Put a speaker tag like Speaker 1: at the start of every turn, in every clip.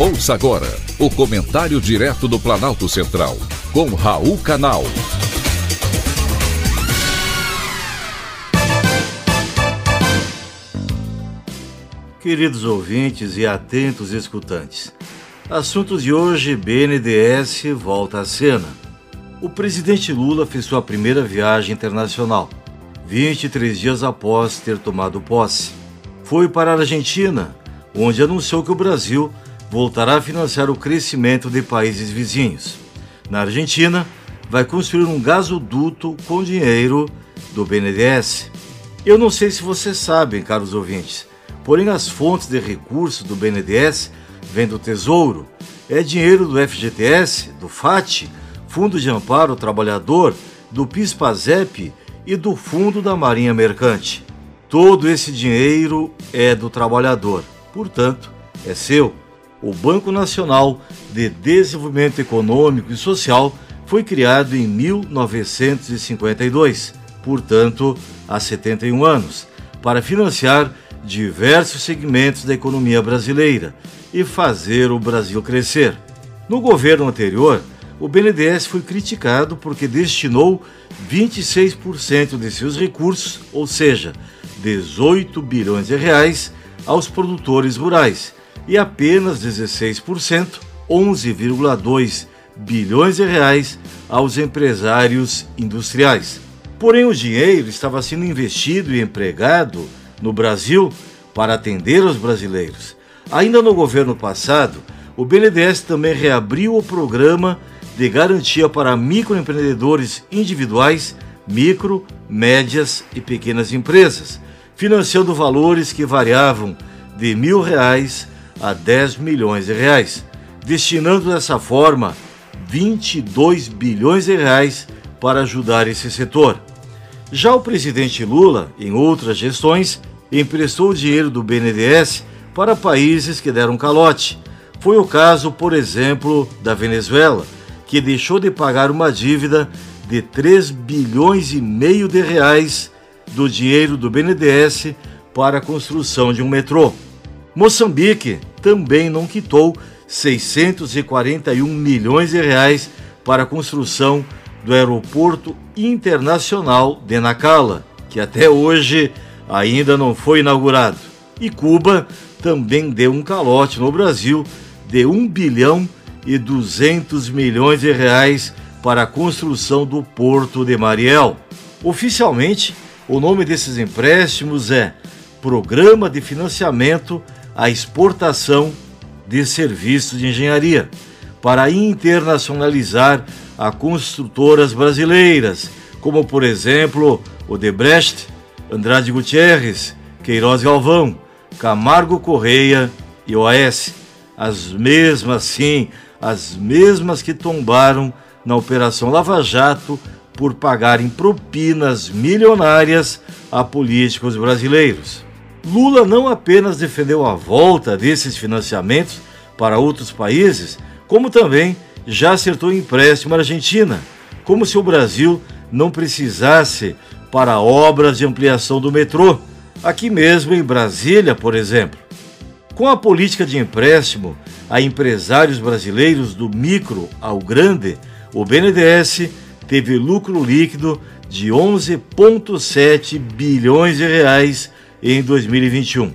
Speaker 1: Ouça agora o comentário direto do Planalto Central, com Raul Canal.
Speaker 2: Queridos ouvintes e atentos escutantes, assuntos de hoje: BNDES volta à cena. O presidente Lula fez sua primeira viagem internacional, 23 dias após ter tomado posse. Foi para a Argentina, onde anunciou que o Brasil voltará a financiar o crescimento de países vizinhos. Na Argentina, vai construir um gasoduto com dinheiro do BNDES. Eu não sei se vocês sabem, caros ouvintes, porém as fontes de recursos do BNDES vêm do Tesouro, é dinheiro do FGTS, do FAT, Fundo de Amparo Trabalhador, do PIS/PASEP e do Fundo da Marinha Mercante. Todo esse dinheiro é do trabalhador, portanto, é seu. O Banco Nacional de Desenvolvimento Econômico e Social foi criado em 1952, portanto, há 71 anos, para financiar diversos segmentos da economia brasileira e fazer o Brasil crescer. No governo anterior, o BNDES foi criticado porque destinou 26% de seus recursos, ou seja, 18 bilhões de reais, aos produtores rurais e apenas 16%, 11,2 bilhões de reais aos empresários industriais. Porém, o dinheiro estava sendo investido e empregado no Brasil para atender os brasileiros. Ainda no governo passado, o BNDES também reabriu o programa de garantia para microempreendedores individuais, micro, médias e pequenas empresas, financiando valores que variavam de mil reais a 10 milhões de reais, destinando dessa forma 22 bilhões de reais para ajudar esse setor. Já o presidente Lula, em outras gestões, emprestou o dinheiro do BNDES para países que deram calote. Foi o caso, por exemplo, da Venezuela, que deixou de pagar uma dívida de 3 bilhões e meio de reais do dinheiro do BNDES para a construção de um metrô. Moçambique também não quitou 641 milhões de reais para a construção do Aeroporto Internacional de Nacala, que até hoje ainda não foi inaugurado. E Cuba também deu um calote no Brasil de 1 bilhão e 200 milhões de reais para a construção do Porto de Mariel. Oficialmente, o nome desses empréstimos é Programa de Financiamento a exportação de serviços de engenharia para internacionalizar a construtoras brasileiras, como por exemplo Odebrecht, Andrade Gutierrez, Queiroz Galvão, Camargo Correia e OAS, as mesmas sim, as mesmas que tombaram na Operação Lava Jato por pagarem propinas milionárias a políticos brasileiros. Lula não apenas defendeu a volta desses financiamentos para outros países, como também já acertou empréstimo à Argentina, como se o Brasil não precisasse para obras de ampliação do metrô, aqui mesmo em Brasília, por exemplo. Com a política de empréstimo a empresários brasileiros do micro ao grande, o BNDES teve lucro líquido de 11,7 bilhões de reais em 2021.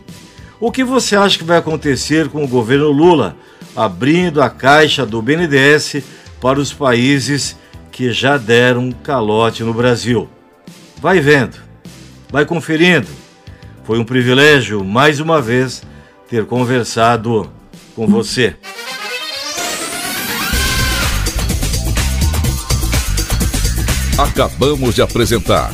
Speaker 2: O que você acha que vai acontecer com o governo Lula abrindo a caixa do BNDES para os países que já deram calote no Brasil? Vai vendo, vai conferindo. Foi um privilégio, mais uma vez, ter conversado com você.
Speaker 1: Acabamos de apresentar